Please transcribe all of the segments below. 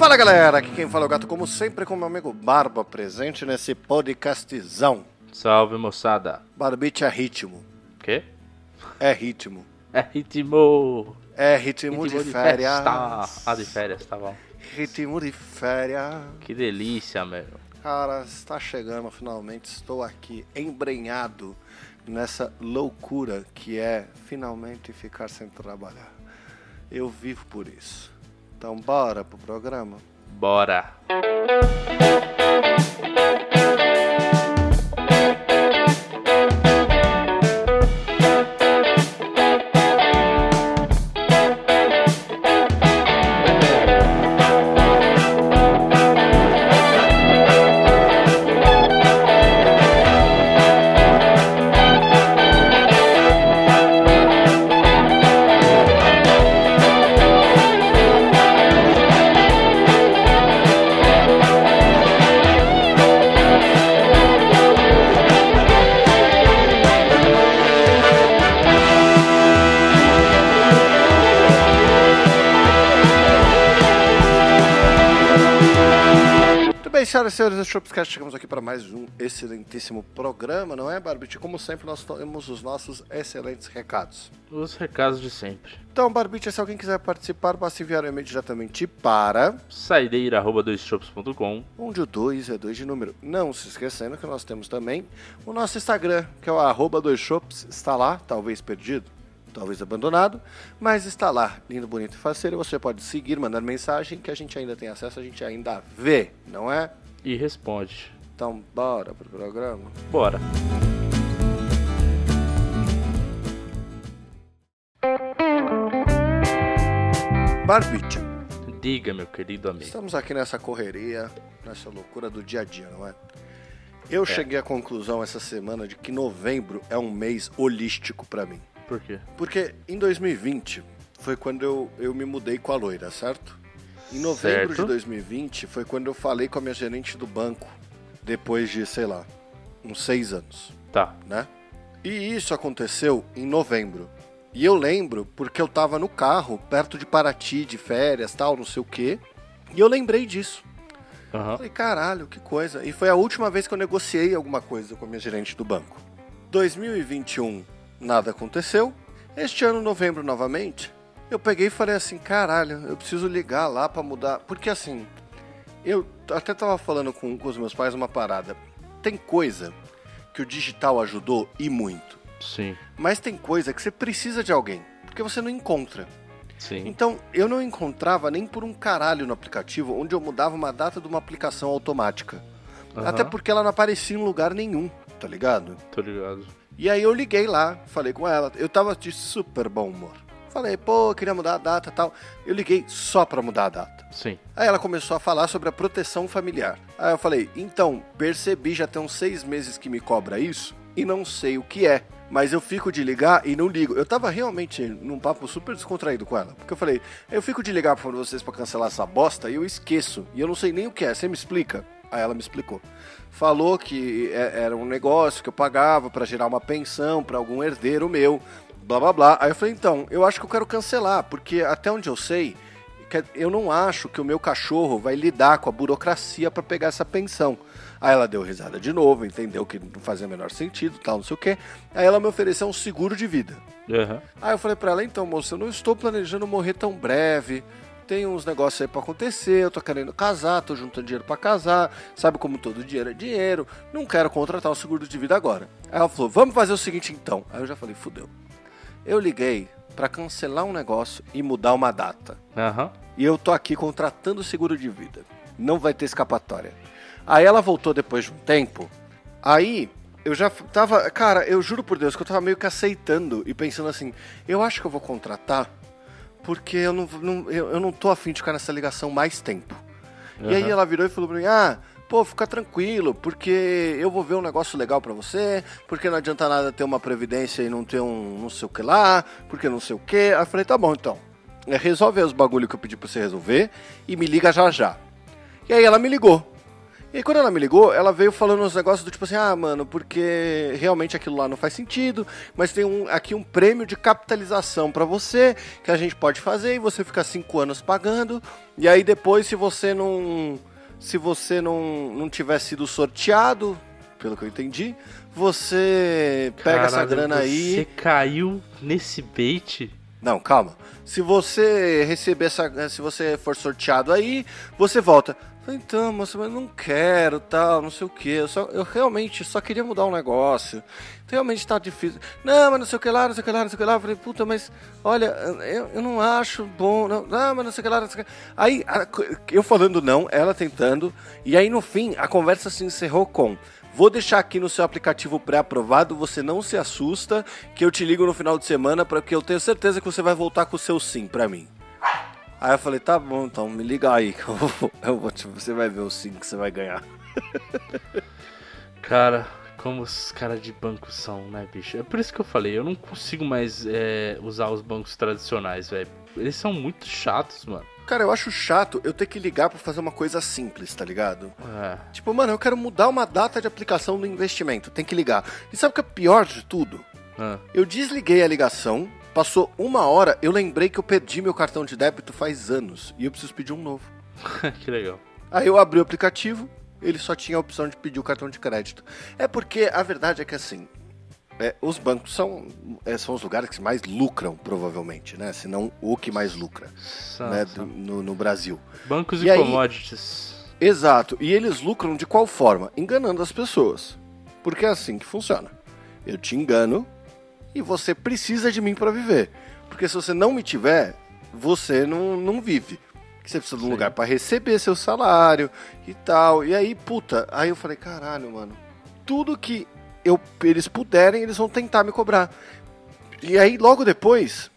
Fala galera, aqui quem fala é o gato, como sempre, com meu amigo Barba, presente nesse podcastzão. Salve, moçada. Barbite é ritmo. Quê? É ritmo. É ritmo. É ritmo, de, férias. festa. Ah, de férias, tá bom. Ritmo de férias. Que delícia, meu. Cara, está chegando finalmente. Estou aqui embrenhado nessa loucura que é finalmente ficar sem trabalhar. Eu vivo por isso. Então, bora pro programa? Bora. Senhores do Shopscast, chegamos aqui para mais um excelentíssimo programa, não é, Barbite? Como sempre, nós temos os nossos excelentes recados. Os recados de sempre. Então, Barbite, se alguém quiser participar, basta enviar um e-mail diretamente para Saideira.doisshops.com onde o 2 é 2 de número. Não se esquecendo que nós temos também o nosso Instagram, que é o arroba dois shops, está lá, talvez perdido, talvez abandonado, mas está lá, lindo, bonito e faceiro. Você pode seguir, mandar mensagem que a gente ainda tem acesso, a gente ainda vê, não é? E responde. Então, bora pro programa. Bora. Barbite, Diga, meu querido amigo. estamos aqui nessa correria, nessa loucura do dia a dia, não é? Eu cheguei à conclusão essa semana de que novembro é um mês holístico pra mim. Por quê? Porque em 2020 foi quando eu, eu me mudei com a loira, certo? Em novembro Certo. de 2020 foi quando eu falei com a minha gerente do banco, depois de, sei lá, uns seis anos, Tá. né? E isso aconteceu em novembro. E eu lembro porque eu tava no carro, perto de Paraty, de férias, tal, não sei o quê. E eu lembrei disso. Aham. Falei, caralho, que coisa. E foi a última vez que eu negociei alguma coisa com a minha gerente do banco. 2021, nada aconteceu. Este ano, novembro, novamente, eu peguei e falei assim, caralho, eu preciso ligar lá pra mudar. Porque assim, eu até tava falando com, com os meus pais uma parada. Tem coisa que o digital ajudou e muito. Sim. Mas tem coisa que você precisa de alguém, porque você não encontra. Sim. Então, eu não encontrava nem por um caralho no aplicativo onde eu mudava uma data de uma aplicação automática. Aham. Até porque ela não aparecia em lugar nenhum, tá ligado? Tô ligado. E aí eu liguei lá, falei com ela, eu tava de super bom humor. Falei, pô, queria mudar a data e tal. Eu liguei só pra mudar a data. Sim. Aí ela começou a falar sobre a proteção familiar. Aí eu falei, então, percebi já tem uns seis meses que me cobra isso e não sei o que é. Mas eu fico de ligar e não ligo. Eu tava realmente num papo super descontraído com ela. Porque eu falei, eu fico de ligar pra vocês pra cancelar essa bosta e eu esqueço. E eu não sei nem o que é. Você me explica? Aí ela me explicou. Falou que é- era um negócio que eu pagava pra gerar uma pensão pra algum herdeiro meu. Blá blá blá. Aí eu falei, então, eu acho que eu quero cancelar. Porque até onde eu sei, eu não acho que o meu cachorro vai lidar com a burocracia pra pegar essa pensão. Aí ela deu risada de novo, entendeu que não fazia o menor sentido, tal, não sei o quê. Aí ela me ofereceu um seguro de vida. Aham. Aí eu falei pra ela, então, moça, eu não estou planejando morrer tão breve. Tem uns negócios aí pra acontecer, eu tô querendo casar, tô juntando dinheiro pra casar, sabe como todo dinheiro é dinheiro, não quero contratar um seguro de vida agora. Aí ela falou, vamos fazer o seguinte então. Aí eu já falei, fudeu. Eu liguei pra cancelar um negócio e mudar uma data. Aham. E eu tô aqui contratando seguro de vida. Não vai ter escapatória. Aí ela voltou depois de um tempo. Aí eu já tava. Cara, eu juro por Deus que eu tava meio que aceitando e pensando assim: eu acho que eu vou contratar porque eu não, não- eu, eu não tô afim de ficar nessa ligação mais tempo. E aí ela virou e falou pra mim: ah. Pô, fica tranquilo, porque eu vou ver um negócio legal pra você, porque não adianta nada ter uma previdência e não ter um não sei o que lá, porque não sei o que. Aí eu falei, tá bom então. É, resolve os bagulho que eu pedi pra você resolver e me liga já já. E aí ela me ligou. E aí, quando ela me ligou, ela veio falando uns negócios do tipo assim, ah, mano, porque realmente aquilo lá não faz sentido, mas tem um, aqui um prêmio de capitalização para você que a gente pode fazer e você fica cinco anos pagando. E aí depois, se você não. Se você não, não tiver sido sorteado, pelo que eu entendi, você pega essa Caralho, grana Você aí. caiu nesse bait? Não, calma. Se você receber essa. Se você for sorteado aí, você volta. Então, moça, mas eu não quero, tal, não sei o que. Eu, eu realmente só queria mudar um negócio. Realmente tá difícil. Não, mas não sei o que lá, não sei o que lá, não sei o que lá. Eu falei, puta, mas olha, eu, eu não acho bom. Não, não, mas não sei o que lá, não sei o que lá. Aí, eu falando não, ela tentando. E aí, no fim, a conversa se encerrou com. Vou deixar aqui no seu aplicativo pré-aprovado, você não se assusta, que eu te ligo no final de semana, porque eu tenho certeza que você vai voltar com o seu sim pra mim. Aí eu falei, tá bom, então me liga aí, que eu vou, eu vou te- você vai ver o sim que você vai ganhar. Cara, como os caras de banco são, né, bicho? É por isso que eu falei, eu não consigo mais é, usar os bancos tradicionais, velho. Eles são muito chatos, mano. Cara, eu acho chato eu ter que ligar pra fazer uma coisa simples, tá ligado? É. Tipo, mano, eu quero mudar uma data de aplicação do investimento, tem que ligar. E sabe o que é pior de tudo? Ah, Eu desliguei a ligação, passou uma hora, eu lembrei que eu perdi meu cartão de débito faz anos e eu preciso pedir um novo. que legal. Aí eu abri o aplicativo, ele só tinha a opção de pedir o cartão de crédito. É porque a verdade é que assim, é, os bancos são, é, são os lugares que mais lucram, provavelmente, né? Se não o que mais lucra São- né? são do- no, no Brasil. Bancos E e, aí- commodities. Exato. E eles lucram de qual forma? Enganando as pessoas. Porque é assim que funciona. Eu te engano e você precisa de mim para viver. Porque se você não me tiver, você não, não vive. Você precisa de um Sim. lugar para receber seu salário e tal. E aí, puta, aí eu falei, caralho, mano. Tudo que eu, eles puderem, eles vão tentar me cobrar. E aí, logo depois,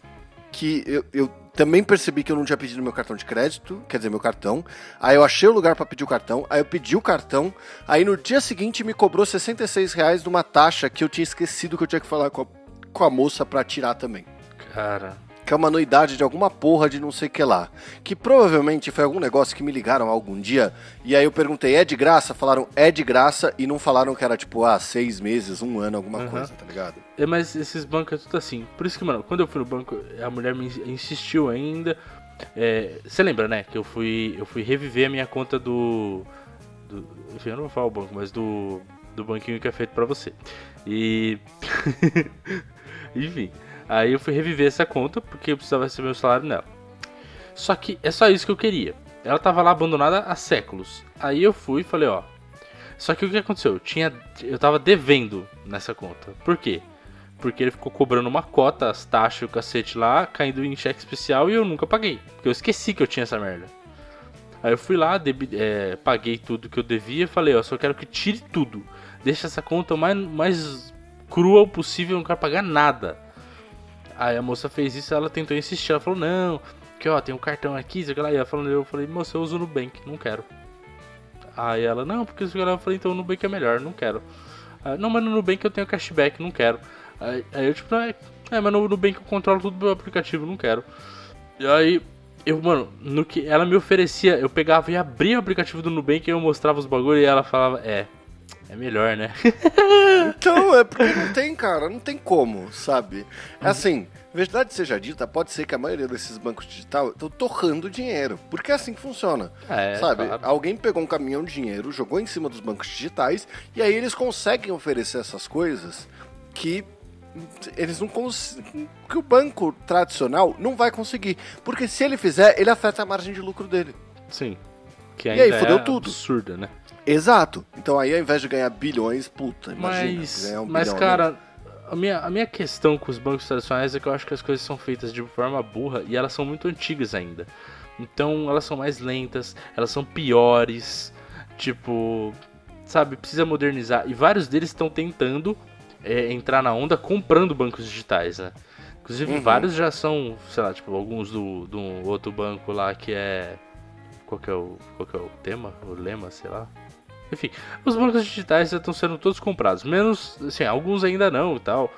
que eu, eu também percebi que eu não tinha pedido meu cartão de crédito, quer dizer, meu cartão. Aí eu achei o lugar pra pedir o cartão, aí eu pedi o cartão, aí no dia seguinte me cobrou 66 reais de uma taxa que eu tinha esquecido que eu tinha que falar com a, com a moça pra tirar também. Cara, Que é uma anuidade de alguma porra de não sei o que lá. Que provavelmente foi algum negócio que me ligaram algum dia. E aí eu perguntei, é de graça? Falaram, é de graça. E não falaram que era tipo, ah, seis meses, um ano, alguma Uhum. coisa, tá ligado? é, mas esses bancos é tudo assim. Por isso que, mano, quando eu fui no banco, a mulher me insistiu ainda. É, Você lembra, né? Que eu fui, eu fui reviver a minha conta do. do enfim, eu não vou falar o banco, mas do. Do banquinho que é feito pra você. E. enfim. Aí eu fui reviver essa conta porque eu precisava receber o salário nela. Só que é só isso que eu queria. Ela tava lá abandonada há séculos. Aí eu fui e falei, ó. Só que o que aconteceu? Eu tinha. Eu tava devendo nessa conta. Por quê? Porque ele ficou cobrando uma cota, as taxas e o cacete lá, caindo em cheque especial e eu nunca paguei. Porque eu esqueci que eu tinha essa merda. Aí eu fui lá, debi- é, paguei tudo que eu devia falei, ó, só quero que tire tudo. Deixa essa conta mais, mais crua possível, eu não quero pagar nada. Aí a moça fez isso, ela tentou insistir, ela falou, não, que ó, tem um cartão aqui, sei lá, e ela falou, eu falei, moça, eu uso o Nubank, não quero. Aí ela, não, porque sei lá, eu falei, então o Nubank é melhor, não quero. Aí, não, mas no Nubank eu tenho cashback, não quero. Aí, aí eu tipo, é, é, mas no Nubank eu controlo tudo pelo aplicativo, não quero. E aí, eu, mano, no que ela me oferecia, eu pegava e abria o aplicativo do Nubank e eu mostrava os bagulho e ela falava, é, é melhor, né? Então, é porque não tem, cara, não tem como, sabe? É assim, verdade seja dita, pode ser que a maioria desses bancos digitais estão torrando dinheiro, porque é assim que funciona. É, sabe? claro. Alguém pegou um caminhão de dinheiro, jogou em cima dos bancos digitais, e aí eles conseguem oferecer essas coisas que eles não conseguem. que o banco tradicional não vai conseguir. Porque se ele fizer, ele afeta a margem de lucro dele. Sim. Que E ainda aí, fudeu é tudo. absurda, né? Exato. Então aí, ao invés de ganhar bilhões, puta, imagina. Mas, um mas bilhão, né? cara, a minha, a minha questão com os bancos tradicionais é que eu acho que as coisas são feitas de forma burra e elas são muito antigas ainda. Então elas são mais lentas, elas são piores, tipo, sabe, precisa modernizar. E vários deles estão tentando é, entrar na onda comprando bancos digitais, né? Inclusive Uhum. vários já são, sei lá, tipo, alguns do, do outro banco lá que é. Qual que é o, qual que é o tema? O lema, sei lá. Enfim, os bancos digitais já estão sendo todos comprados, menos, assim, alguns ainda não e tal.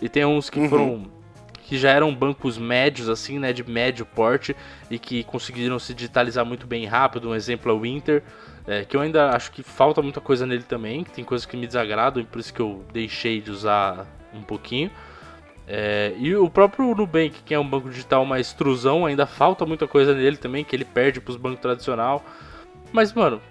E tem uns que Uhum. foram que já eram bancos médios, assim, né, de médio porte, e que conseguiram se digitalizar muito bem rápido. Um exemplo é o Inter, é, que eu ainda acho que falta muita coisa nele também, que tem coisas que me desagradam, e por isso que eu deixei de usar um pouquinho. É, e o próprio Nubank, que é um banco digital mais truzão, ainda falta muita coisa nele também, que ele perde para os bancos tradicional. Mas, mano,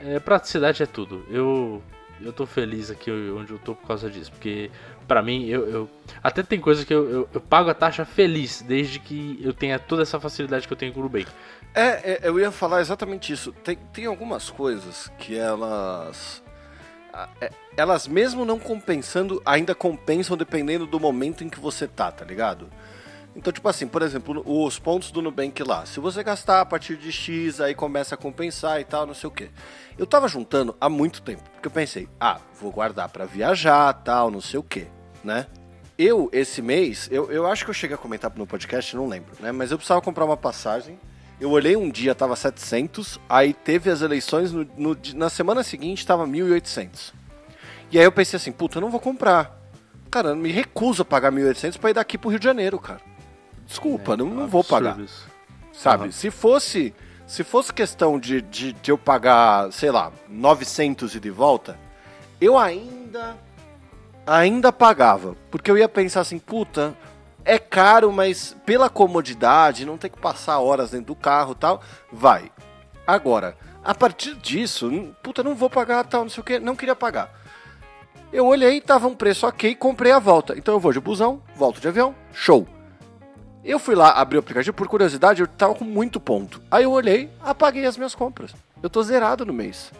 é, praticidade é tudo. Eu, eu tô feliz aqui onde eu tô por causa disso, porque para mim, eu, eu, até tem coisa que eu, eu, eu, pago a taxa feliz, desde que eu tenha toda essa facilidade que eu tenho com o Nubank. É, é, eu ia falar exatamente isso. Tem, tem algumas coisas que elas é, elas mesmo não compensando, ainda compensam dependendo do momento em que você tá, tá ligado? Então, tipo assim, por exemplo, os pontos do Nubank lá. Se você gastar a partir de X, aí começa a compensar e tal, não sei o que. Eu tava juntando há muito tempo, porque eu pensei, ah, vou guardar para viajar, tal, não sei o que, né? Eu, esse mês, eu, eu acho que eu cheguei a comentar no podcast, não lembro, né? Mas eu precisava comprar uma passagem. Eu olhei um dia, tava 700, aí teve as eleições, no, no na semana seguinte tava 1.800. E aí eu pensei assim, puta, eu não vou comprar. Cara, me recuso a pagar 1.800 pra ir daqui pro Rio de Janeiro, cara. Desculpa, é, não, não vou pagar. Sabe? Uhum. Se fosse se fosse questão de, de, de, eu pagar, sei lá, 900 e de volta, eu ainda ainda pagava, porque eu ia pensar assim, puta, é caro, mas pela comodidade, não tem que passar horas dentro do carro, tal, vai. Agora, a partir disso, puta, não vou pagar tal, não sei o que, não queria pagar. Eu olhei, tava um preço ok, comprei a volta. Então eu vou de busão, volto de avião, show. Eu fui lá abrir o aplicativo, por curiosidade, eu tava com muito ponto. Aí eu olhei, apaguei as minhas compras. Eu tô zerado no mês.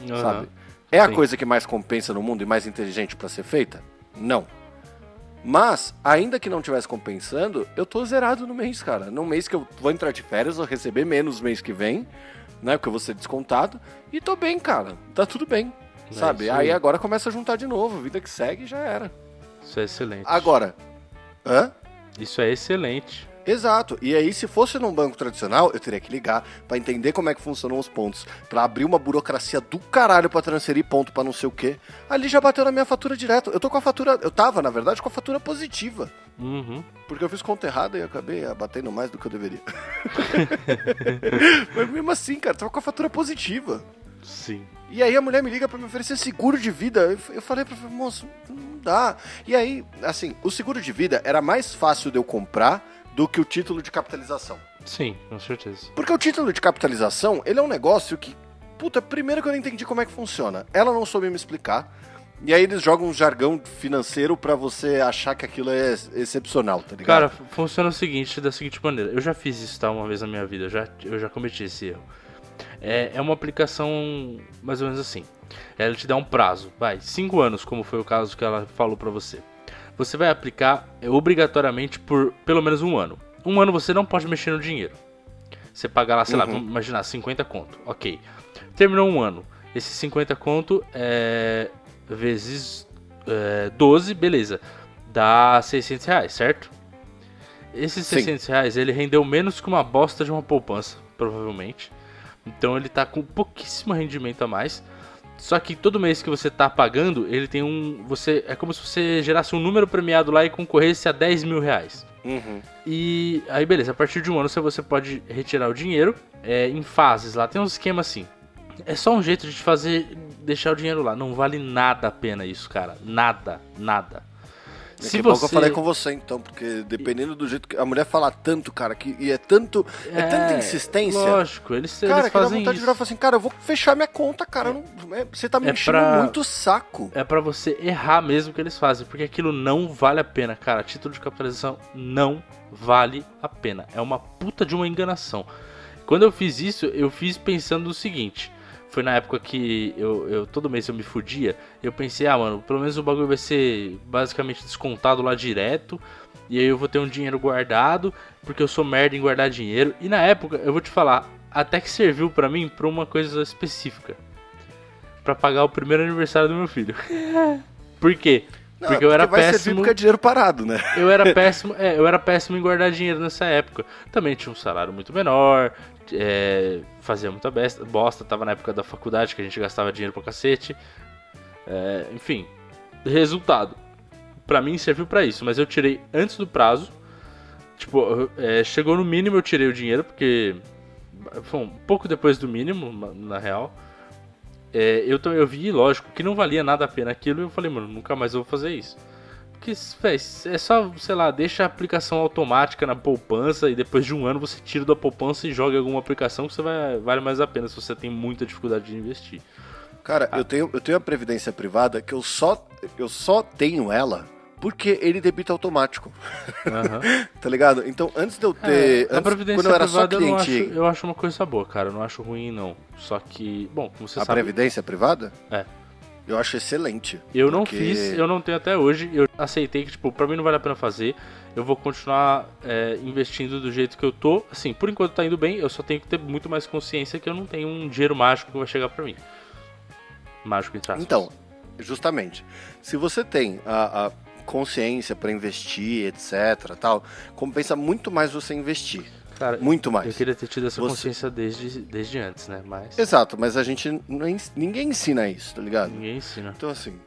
Uhum. Sabe? É Sim. a coisa que mais compensa no mundo e mais inteligente para ser feita? Não. Mas, ainda que não tivesse compensando, eu tô zerado no mês, cara. No mês que eu vou entrar de férias, vou receber menos mês que vem, né? Porque eu vou ser descontado. E tô bem, cara. Tá tudo bem. É sabe? Aí. aí agora começa a juntar de novo. Vida que segue já era. Isso é excelente. Agora. Hã? Isso é excelente. Exato. E aí, se fosse num banco tradicional, eu teria que ligar para entender como é que funcionam os pontos, para abrir uma burocracia do caralho para transferir ponto para não sei o quê. Ali já bateu na minha fatura direto. Eu tô com a fatura, eu tava, na verdade, com a fatura positiva. Uhum. Porque eu fiz conta errada e acabei batendo mais do que eu deveria. Mas mesmo assim, cara, tava com a fatura positiva. Sim. E aí a mulher me liga para me oferecer seguro de vida. Eu falei pra moço, não dá. E aí, assim, o seguro de vida era mais fácil de eu comprar do que o título de capitalização. Sim, com certeza. Porque o título de capitalização, ele é um negócio que, puta, primeiro que eu não entendi como é que funciona. Ela não soube me explicar. E aí eles jogam um jargão financeiro para você achar que aquilo é excepcional, tá ligado? Cara, funciona o seguinte, da seguinte maneira. Eu já fiz isso, tá, uma vez na minha vida. Eu já, eu já cometi esse erro. É, é uma aplicação mais ou menos assim. Ela te dá um prazo, vai, 5 anos, como foi o caso que ela falou para você. Você vai aplicar obrigatoriamente por pelo menos um ano. Um ano você não pode mexer no dinheiro. Você paga lá, sei uhum. lá, vamos imaginar, 50 conto. Ok. Terminou um ano. Esse 50 conto é vezes é, 12, beleza. Dá 600 reais, certo? Esses 600 Sim. reais, ele rendeu menos que uma bosta de uma poupança, provavelmente. Então ele tá com pouquíssimo rendimento a mais. Só que todo mês que você tá pagando, ele tem um. Você É como se você gerasse um número premiado lá e concorresse a 10 mil reais. Uhum. E aí, beleza, a partir de um ano você pode retirar o dinheiro é, em fases lá. Tem um esquema assim. É só um jeito de te fazer deixar o dinheiro lá. Não vale nada a pena isso, cara. Nada, nada. Se você... eu falei com você, então, porque dependendo do jeito que. A mulher fala tanto, cara, que, e é tanto. É, é tanta insistência. Lógico, eles, cara, eles que dá vontade isso. de virar e falar assim, cara, eu vou fechar minha conta, cara. Não, é, você tá me é enchendo pra... muito saco. É para você errar mesmo que eles fazem, porque aquilo não vale a pena, cara. Título de capitalização não vale a pena. É uma puta de uma enganação. Quando eu fiz isso, eu fiz pensando no seguinte foi na época que eu, eu, todo mês eu me fudia. Eu pensei, ah, mano, pelo menos o bagulho vai ser basicamente descontado lá direto. E aí eu vou ter um dinheiro guardado, porque eu sou merda em guardar dinheiro. E na época, eu vou te falar, até que serviu para mim pra uma coisa específica. para pagar o primeiro aniversário do meu filho. Por quê? Não, porque eu era vai péssimo. porque é dinheiro parado, né? Eu era péssimo, é, eu era péssimo em guardar dinheiro nessa época. Também tinha um salário muito menor, é, fazia muita besta, bosta, tava na época da faculdade que a gente gastava dinheiro pra cacete. É, enfim, resultado. pra mim serviu pra isso, mas eu tirei antes do prazo. Tipo, é, chegou no mínimo eu tirei o dinheiro, porque. Foi um pouco depois do mínimo, na real. É, eu, eu vi, lógico, que não valia nada a pena aquilo e eu falei, mano, nunca mais vou fazer isso. Porque, véio, é só, sei lá, deixa a aplicação automática na poupança e depois de um ano você tira da poupança e joga em alguma aplicação que você vai, vale mais a pena se você tem muita dificuldade de investir. Cara, ah. eu, tenho, eu tenho a previdência privada que eu só, eu só tenho ela porque ele debita automático. Uhum. tá ligado? Então, antes de eu ter. É, a previdência quando eu era só cliente. Eu, acho, eu acho uma coisa boa, cara. Eu não acho ruim, não. Só que. Bom, como você a sabe. A previdência privada? É. Eu acho excelente. Eu porque... não fiz, eu não tenho até hoje. Eu aceitei que, tipo, pra mim não vale a pena fazer. Eu vou continuar é, investindo do jeito que eu tô. Assim, por enquanto tá indo bem. Eu só tenho que ter muito mais consciência que eu não tenho um dinheiro mágico que vai chegar pra mim. Mágico entre aspas. Então, justamente. Se você tem a, a consciência para investir, etc, tal, compensa muito mais você investir. Cara, muito mais. Eu queria ter tido essa você... consciência desde, desde antes, né? Mas... Exato, mas a gente. Ninguém ensina isso, tá ligado? Ninguém ensina. Então, assim.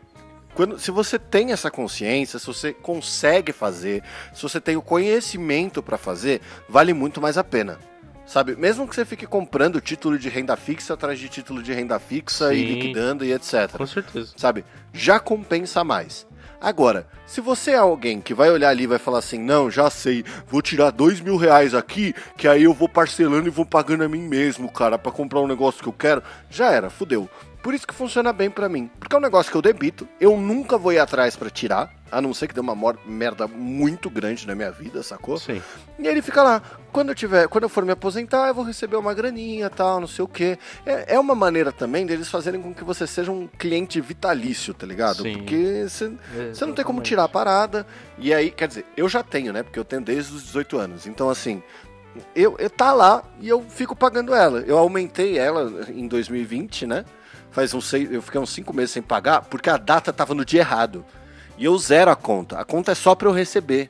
Quando, se você tem essa consciência, se você consegue fazer, se você tem o conhecimento para fazer, vale muito mais a pena. Sabe? Mesmo que você fique comprando título de renda fixa atrás de título de renda fixa Sim, e liquidando e etc. Com certeza. Sabe? Já compensa mais. Agora, se você é alguém que vai olhar ali e vai falar assim, não, já sei, vou tirar dois mil reais aqui, que aí eu vou parcelando e vou pagando a mim mesmo, cara, para comprar um negócio que eu quero, já era, fudeu. Por isso que funciona bem para mim. Porque é um negócio que eu debito, eu nunca vou ir atrás para tirar, a não ser que dê uma merda muito grande na minha vida, sacou? Sim. E ele fica lá. Quando eu tiver, quando eu for me aposentar, eu vou receber uma graninha, tal, não sei o quê. É, é uma maneira também deles fazerem com que você seja um cliente vitalício, tá ligado? Sim. Porque você não tem como tirar a parada. E aí, quer dizer, eu já tenho, né? Porque eu tenho desde os 18 anos. Então, assim, eu, eu tá lá e eu fico pagando ela. Eu aumentei ela em 2020, né? Faz uns seis, eu fiquei uns cinco meses sem pagar porque a data tava no dia errado. E eu zero a conta. A conta é só para eu receber.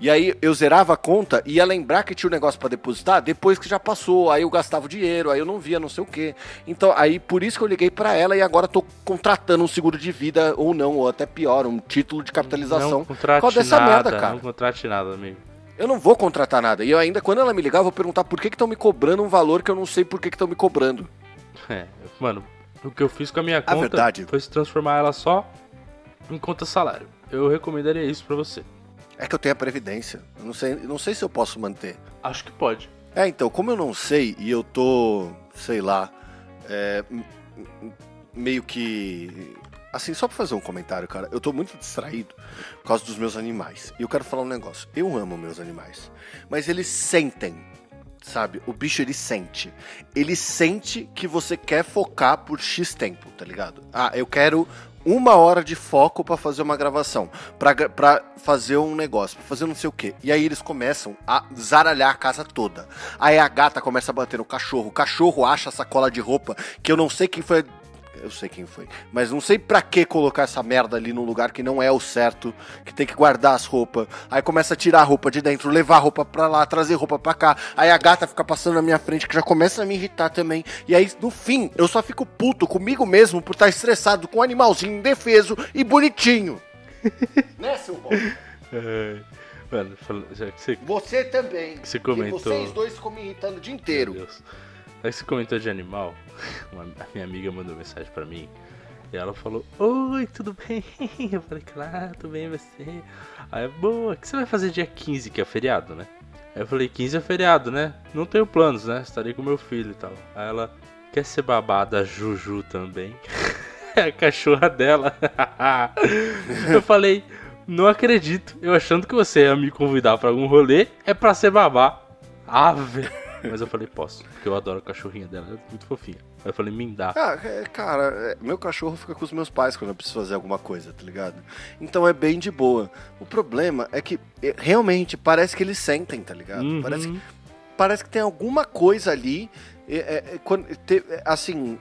E aí eu zerava a conta e ia lembrar que tinha um negócio para depositar depois que já passou. Aí eu gastava o dinheiro, aí eu não via não sei o que. Então, aí por isso que eu liguei para ela e agora tô contratando um seguro de vida ou não, ou até pior, um título de capitalização. Não contrate dessa nada, merda, cara. Não contrate nada, amigo. Eu não vou contratar nada. E eu ainda, quando ela me ligar, eu vou perguntar por que estão me cobrando um valor que eu não sei por que estão me cobrando. É, mano, o que eu fiz com a minha conta a verdade. foi se transformar ela só em conta salário. Eu recomendaria isso para você. É que eu tenho a previdência. Eu não sei, não sei se eu posso manter. Acho que pode. É, então, como eu não sei e eu tô, sei lá, é, meio que assim, só pra fazer um comentário, cara, eu tô muito distraído por causa dos meus animais. E eu quero falar um negócio. Eu amo meus animais, mas eles sentem sabe? O bicho ele sente. Ele sente que você quer focar por X tempo, tá ligado? Ah, eu quero uma hora de foco para fazer uma gravação, para fazer um negócio, para fazer não sei o que. E aí eles começam a zaralhar a casa toda. Aí a gata começa a bater no cachorro, o cachorro acha a sacola de roupa, que eu não sei quem foi eu sei quem foi. Mas não sei pra que colocar essa merda ali num lugar que não é o certo, que tem que guardar as roupas. Aí começa a tirar a roupa de dentro, levar a roupa pra lá, trazer roupa pra cá. Aí a gata fica passando na minha frente, que já começa a me irritar também. E aí, no fim, eu só fico puto comigo mesmo por estar estressado com um animalzinho indefeso e bonitinho. né, seu bom? É. Mano, já que você... você também. Você comentou. E vocês dois ficam me irritando o dia inteiro. Meu Deus. Aí você comentou de animal, uma, a minha amiga mandou mensagem pra mim. E ela falou, oi, tudo bem? Eu falei, claro, tudo bem você. Aí, boa, o que você vai fazer dia 15, que é feriado, né? Aí eu falei, 15 é feriado, né? Não tenho planos, né? Estarei com meu filho e tal. Aí ela, quer ser babada Juju também? é a cachorra dela. eu falei, não acredito. Eu achando que você ia me convidar para algum rolê, é pra ser babá. Ave. Mas eu falei, posso, porque eu adoro a cachorrinha dela, é muito fofinha. Aí eu falei, me dá. Ah, é, cara, é, meu cachorro fica com os meus pais quando eu preciso fazer alguma coisa, tá ligado? Então é bem de boa. O problema é que realmente parece que eles sentem, tá ligado? Uhum. Parece, que, parece que tem alguma coisa ali. É, é, quando, te, assim,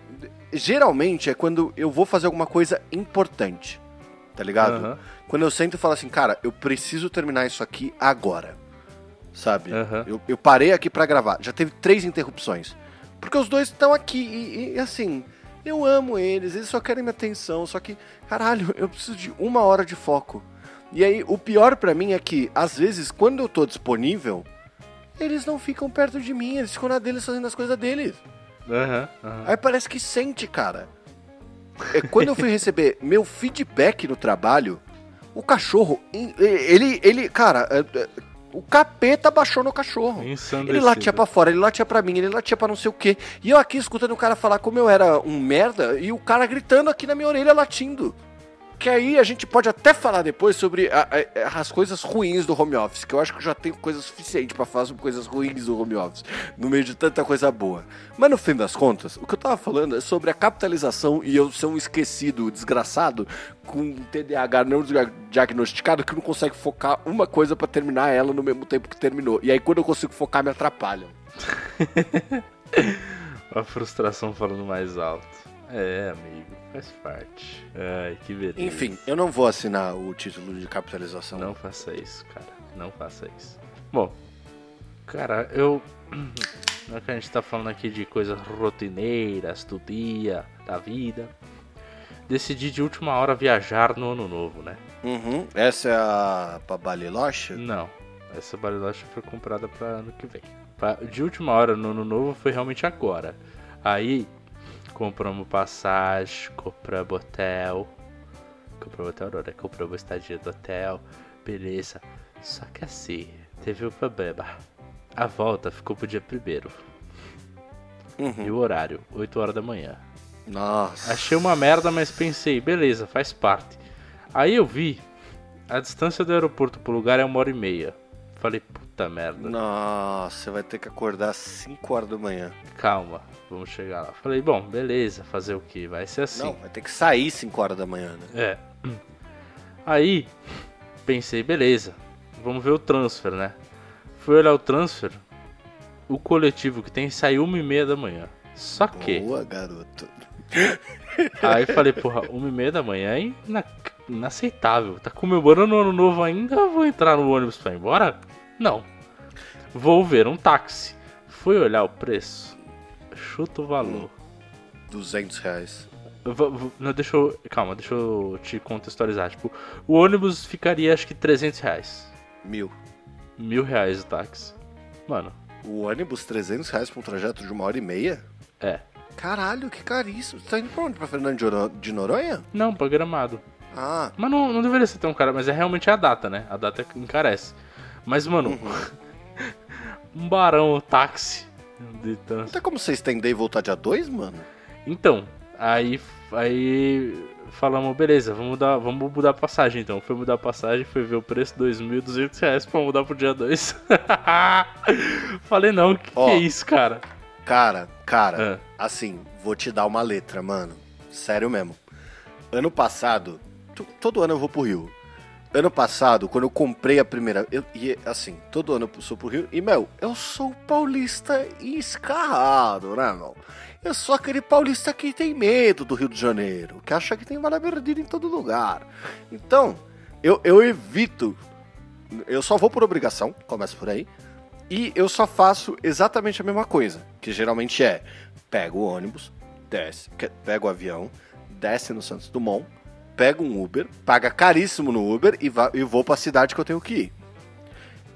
geralmente é quando eu vou fazer alguma coisa importante, tá ligado? Uhum. Quando eu sento e falo assim, cara, eu preciso terminar isso aqui agora sabe? Uhum. Eu, eu parei aqui para gravar. Já teve três interrupções. Porque os dois estão aqui e, e, assim, eu amo eles, eles só querem minha atenção. Só que, caralho, eu preciso de uma hora de foco. E aí, o pior pra mim é que, às vezes, quando eu tô disponível, eles não ficam perto de mim, eles ficam na deles fazendo as coisas deles. Aham, aham. Aí parece que sente, cara. É, quando eu fui receber meu feedback no trabalho, o cachorro, ele, ele, cara, é, é, o capeta baixou no cachorro. Ele latia pra fora, ele latia pra mim, ele latia pra não sei o quê. E eu aqui escutando o cara falar como eu era um merda e o cara gritando aqui na minha orelha latindo. Que aí a gente pode até falar depois sobre a- a- as coisas ruins do home office, que eu acho que já tenho coisa suficiente pra falar sobre coisas ruins do home office, no meio de tanta coisa boa. Mas no fim das contas, o que eu tava falando é sobre a capitalização e eu ser um esquecido, desgraçado, com TDAH não dia- diagnosticado, que não consegue focar uma coisa pra terminar ela no mesmo tempo que terminou. E aí quando eu consigo focar, me atrapalham. A frustração falando mais alto. É, amigo, faz parte. Ai, que beleza. Enfim, eu não vou assinar o título de capitalização. Não faça isso, cara. Não faça isso. Bom, cara, eu. Já que a gente tá falando aqui de coisas rotineiras do dia, da vida, decidi de última hora viajar no ano novo, né? Uhum. Essa é a pra Bariloche? Não, essa bariloche foi comprada pra ano que vem. Pra- De última hora no ano novo foi realmente agora. Aí compramos passagem, compramos hotel. Compramos hotel não, né? Compramos estadia do hotel. Beleza. Só que assim, teve um problema. A volta ficou pro dia primeiro. Uhum. E o horário, 8 horas da manhã. Nossa. Achei uma merda, mas pensei, beleza, faz parte. Aí eu vi, a distância do aeroporto pro lugar é uma hora e meia. Falei, puta merda, Nossa, você vai ter que acordar às 5 horas da manhã. calma, vamos chegar lá. Falei, bom, beleza, fazer o que? Vai ser assim. Não, vai ter que sair 5 horas da manhã, né? É. Aí, pensei, beleza, vamos ver o transfer, né? Fui olhar o transfer, o coletivo que tem saiu uma e meia da manhã. Só que, Boa, garoto. aí falei, porra, uma e meia da manhã é ina- inaceitável. Tá comemorando o ano novo ainda? Eu vou entrar no ônibus pra ir embora? Não. Vou ver um táxi. Fui olhar o preço. Chuta o valor. 200 reais. Não, deixa eu. Calma, deixa eu te contextualizar. Tipo, o ônibus ficaria acho que 300 reais. Mil. Mil reais o táxi. Mano, O ônibus, 300 reais pra um trajeto de uma hora e meia? é. Caralho, que caríssimo. Você tá indo pra onde? Pra Fernando de Oro- de Noronha? Não, pra gramado. Ah, Mas não, não deveria ser tão caro, mas é realmente a data, né? A data que encarece. Mas, mano, um barão o táxi. De não tem como você estender e voltar dia 2, mano? Então, aí, aí falamos, beleza, vamos mudar, vamos mudar a passagem então. Foi mudar a passagem, foi ver o preço, 2.200 reais pra mudar pro dia 2. Falei, não, que, que é isso, cara? Cara, cara, Ah, assim, vou te dar uma letra, mano. Sério mesmo. Ano passado, to- todo ano eu vou pro Rio. Ano passado, quando eu comprei a primeira. Eu, e assim, todo ano eu sou pro Rio. E, meu, eu sou paulista escarrado, né, meu? Eu sou aquele paulista que tem medo do Rio de Janeiro, que acha que tem bala perdida em todo lugar. Então, eu, eu evito. Eu só vou por obrigação, começa por aí. E eu só faço exatamente a mesma coisa, que geralmente é: pego o ônibus, desce, pego o avião, desce no Santos Dumont, pego um Uber, paga caríssimo no Uber e, e vou pra cidade que eu tenho que ir.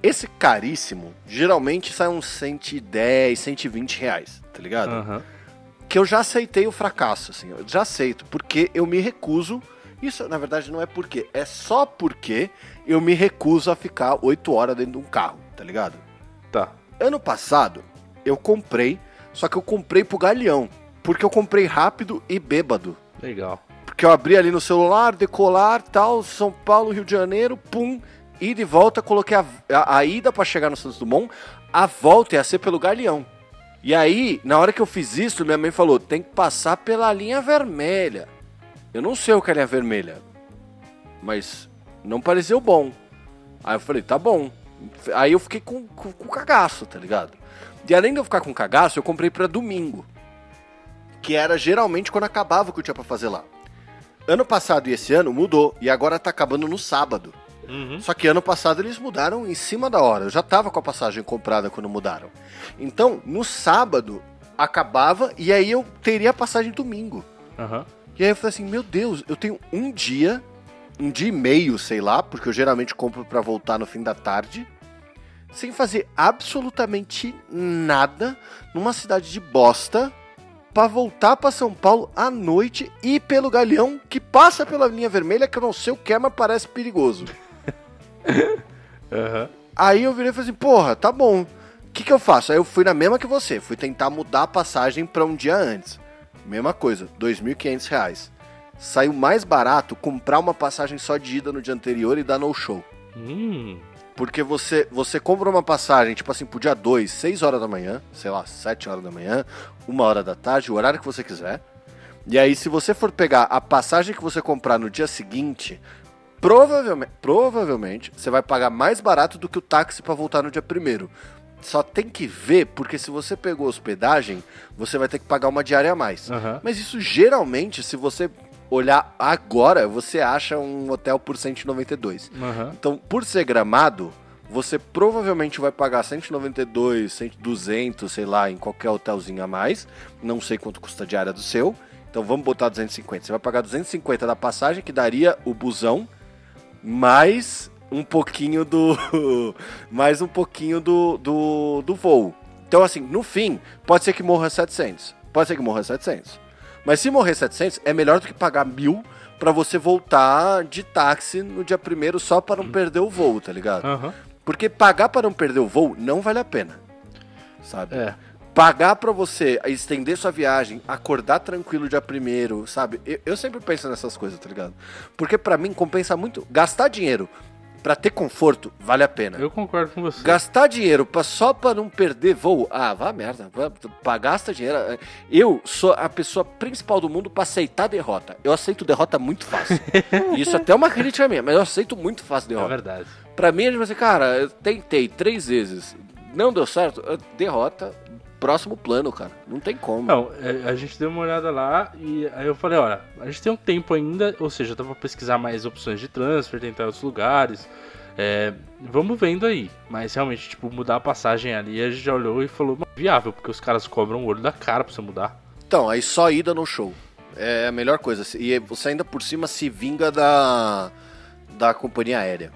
Esse caríssimo geralmente sai uns 110, 120 reais, tá ligado? aham. que eu já aceitei o fracasso, assim, eu já aceito, porque eu me recuso. Isso, na verdade, não é porque, é só porque eu me recuso a ficar 8 horas dentro de um carro, tá ligado? Tá. Ano passado, eu comprei, só que eu comprei pro Galeão, porque eu comprei rápido e bêbado. Legal. Porque eu abri ali no celular, decolar, tal, São Paulo, Rio de Janeiro, pum, e de volta coloquei a, a, a ida pra chegar no Santos Dumont, a volta ia ser pelo Galeão. E aí, na hora que eu fiz isso, minha mãe falou: tem que passar pela linha vermelha. Eu não sei o que é linha vermelha, mas não pareceu bom. Aí eu falei: tá bom. Aí eu fiquei com, com, com cagaço, tá ligado? E além de eu ficar com cagaço, eu comprei pra domingo. Que era geralmente quando acabava o que eu tinha pra fazer lá. Ano passado e esse ano mudou, e agora tá acabando no sábado. Uhum. Só que ano passado eles mudaram em cima da hora. Eu já tava com a passagem comprada quando mudaram. Então, no sábado, acabava e aí eu teria a passagem domingo. Aham. E aí eu falei assim, meu Deus, eu tenho um dia um dia e meio, sei lá, porque eu geralmente compro pra voltar no fim da tarde, sem fazer absolutamente nada numa cidade de bosta pra voltar pra São Paulo à noite e pelo galeão que passa pela linha vermelha, que eu não sei o que é, mas parece perigoso. Aham. Aí eu virei e falei assim, porra, tá bom. O que, que eu faço? Aí eu fui na mesma que você, fui tentar mudar a passagem pra um dia antes. Mesma coisa, 2.500 reais. Saiu mais barato comprar uma passagem só de ida no dia anterior e dar no show. Hum. Porque você, você compra uma passagem, tipo assim, pro dia 2, 6 horas da manhã, sei lá, 7 horas da manhã, 1 hora da tarde, o horário que você quiser. E aí, se você for pegar a passagem que você comprar no dia seguinte, provavelmente, provavelmente você vai pagar mais barato do que o táxi pra voltar no dia primeiro. Só tem que ver, porque se você pegou hospedagem, você vai ter que pagar uma diária a mais. Aham. Mas isso geralmente, se você olhar agora, você acha um hotel por 192. Aham. Então, por ser gramado, você provavelmente vai pagar 192, 100, 200, sei lá, em qualquer hotelzinho a mais. Não sei quanto custa a diária do seu. Então vamos botar 250. Você vai pagar 250 da passagem, que daria o busão, mais um pouquinho do. mais um pouquinho do, do, do voo. Então, assim, no fim, pode ser que morra 700. Pode ser que morra 700. Mas se morrer 700, é melhor do que pagar mil pra você voltar de táxi no dia primeiro só para não perder o voo, tá ligado? Aham. Porque pagar para não perder o voo não vale a pena. Sabe? É. Pagar pra você estender sua viagem, acordar tranquilo dia primeiro, sabe? Eu, eu sempre penso nessas coisas, tá ligado? Porque pra mim compensa muito gastar dinheiro pra ter conforto, vale a pena. Eu concordo com você. Gastar dinheiro pra, só pra não perder voo, ah, vá merda. Vá, pá, gasta dinheiro. Eu sou a pessoa principal do mundo pra aceitar derrota. Eu aceito derrota muito fácil. Isso até é uma crítica minha, mas eu aceito muito fácil É derrota. verdade. Pra mim, tipo assim, cara, eu tentei três vezes, não deu certo, derrota, próximo plano, cara. Não tem como. Não, é, a gente deu uma olhada lá e aí eu falei, olha, a gente tem um tempo ainda, ou seja, dá pra pesquisar mais opções de transfer, tentar outros lugares. É, vamos vendo aí. Mas realmente, tipo, mudar a passagem ali, a gente já olhou e falou, "Mano, viável, porque os caras cobram o olho da cara pra você mudar. Então, aí só ida no show. É a melhor coisa. E você ainda por cima se vinga da, da companhia aérea.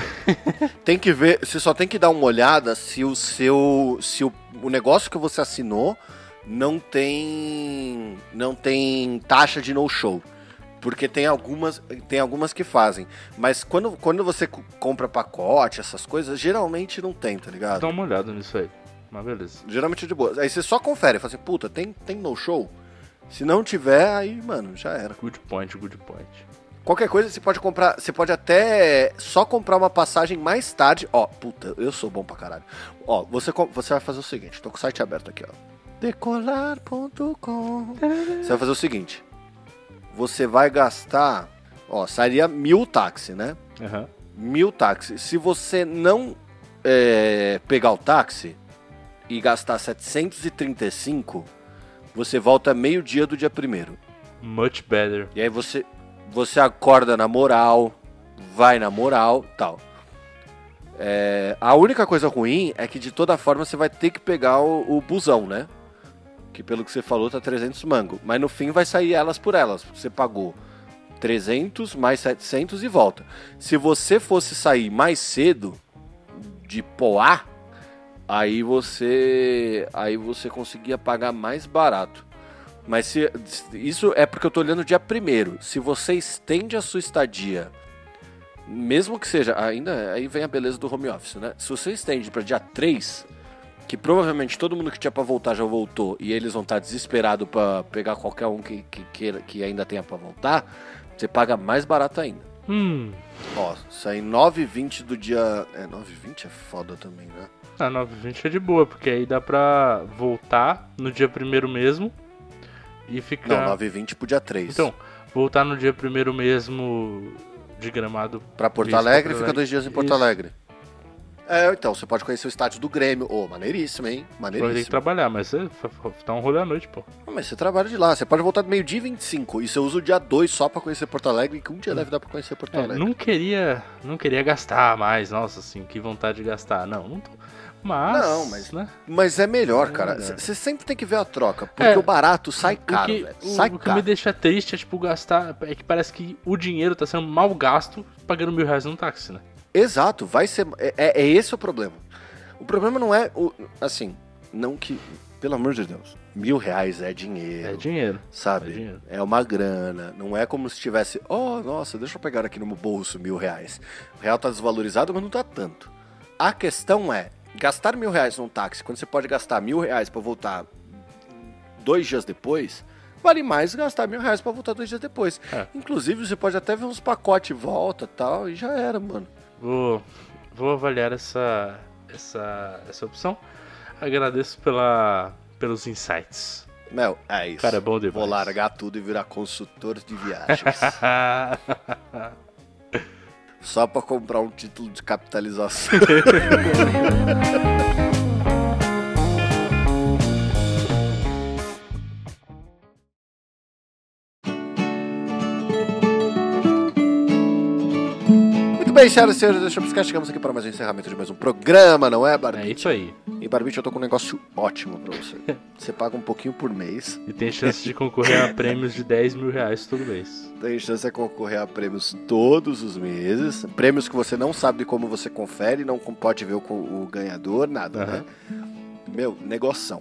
tem que ver, você só tem que dar uma olhada se o seu. Se o, o negócio que você assinou não tem. não tem taxa de no-show. Porque tem algumas, tem algumas que fazem. Mas quando, quando você co- compra pacote, essas coisas, geralmente não tem, tá ligado? Dá uma olhada nisso aí. Mas beleza. Geralmente é de boa. Aí você só confere, fala assim, puta, tem, tem no show? Se não tiver, aí, mano, já era. Good point, good point. Qualquer coisa você pode comprar, você pode até só comprar uma passagem mais tarde. Ó, puta, eu sou bom pra caralho. Ó, você, você vai fazer o seguinte, tô com o site aberto aqui, ó. Decolar.com Você vai fazer o seguinte. Você vai gastar, ó, sairia mil táxi, né? Aham. mil táxi. Se você não é, pegar o táxi e gastar 735, você volta meio-dia do dia primeiro. Much better. E aí você, você acorda na moral, vai na moral tal. É, a única coisa ruim é que de toda forma você vai ter que pegar o, o busão, né? Que pelo que você falou tá 300 mango. Mas no fim vai sair elas por elas. Você pagou 300 mais 700 e volta. Se você fosse sair mais cedo de Poá, aí você aí você conseguia pagar mais barato. Mas se, isso é porque eu tô olhando dia primeiro. Se você estende a sua estadia, mesmo que seja, ainda aí vem a beleza do home office, né? Se você estende para dia 3, que provavelmente todo mundo que tinha para voltar já voltou e eles vão estar desesperados para pegar qualquer um que, que, queira- que ainda tenha para voltar, você paga mais barato ainda. Hum. Ó, sai 9h20 do dia. É, 9h20 é foda também, né? A 920 é de boa, porque aí dá pra voltar no dia primeiro mesmo e ficar. Não, 9h20 pro dia 3. Então, voltar no dia primeiro mesmo de gramado. pra Porto Isso, Alegre, Porto fica dois dias em Porto Isso. Alegre. É, então, você pode conhecer o estádio do Grêmio. Ô, maneiríssimo, hein? Vai ter que Maneiríssimo. trabalhar, mas você dá um rolê à noite, pô. Mas você trabalha de lá. Você pode voltar do meio-dia e 25. E você usa o dia 2 só pra conhecer Porto Alegre, que um dia deve dar pra conhecer Porto É, Alegre. não queria. Não queria gastar mais, nossa, assim, que vontade de gastar. Não, não tô. Mas. Não, mas- Né? Mas é melhor, É cara. Você sempre tem que ver a troca. Porque É. o barato sai caro, o que, velho. o- Sai o que caro. me deixa triste é, tipo, gastar. É que parece que o dinheiro tá sendo mal gasto pagando mil reais num táxi, né? Exato, vai ser. É, é- é esse o problema. O problema não é. O, assim, não que. Pelo amor de Deus. Mil reais é dinheiro. É dinheiro. Sabe? é dinheiro. É uma grana. Não é como se tivesse. Oh, nossa, deixa eu pegar aqui no meu bolso mil reais. O real tá desvalorizado, mas não tá tanto. A questão é: gastar mil reais num táxi, quando você pode gastar mil reais pra voltar dois dias depois, vale mais gastar mil reais pra voltar dois dias depois. É. Inclusive, você pode até ver uns pacotes volta e tal, e já era, mano. Vou, vou avaliar essa, essa, essa opção. Agradeço pela, pelos insights. Mel, é isso. Cara, é bom demais. Vou largar tudo e virar consultor de viagens. Só pra comprar um título de capitalização. bem, senhoras e senhores, deixa eu piscar. Chegamos aqui para mais um encerramento de mais um programa, não é, é Barbite? isso aí. E Barbite, eu tô com um negócio ótimo pra você. Você paga um pouquinho por mês, E tem chance de concorrer a prêmios de 10 mil reais todo mês. tem chance de concorrer a prêmios todos os meses. Prêmios que você não sabe de como você confere, não pode ver o, o ganhador, nada, né? Meu, negoção.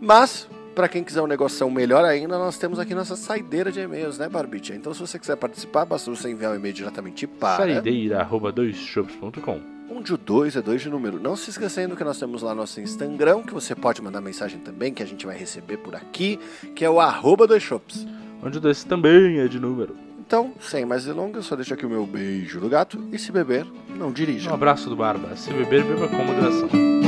Mas, pra quem quiser um negoção melhor ainda, nós temos aqui nossa saideira de e-mails, né, Barbite? Então, se você quiser participar, basta você enviar um e-mail diretamente para... Saideira, arroba doisshops.com. onde o 2 é 2 de número. Não se esquecendo que nós temos lá nosso Instagram, que você pode mandar mensagem também, que a gente vai receber por aqui, que é o arroba dois shops. Onde o dois também é de número. Então, sem mais delongas, só deixo aqui o meu beijo do gato e se beber, não dirija. Um abraço do Barba. Se beber, beba com moderação.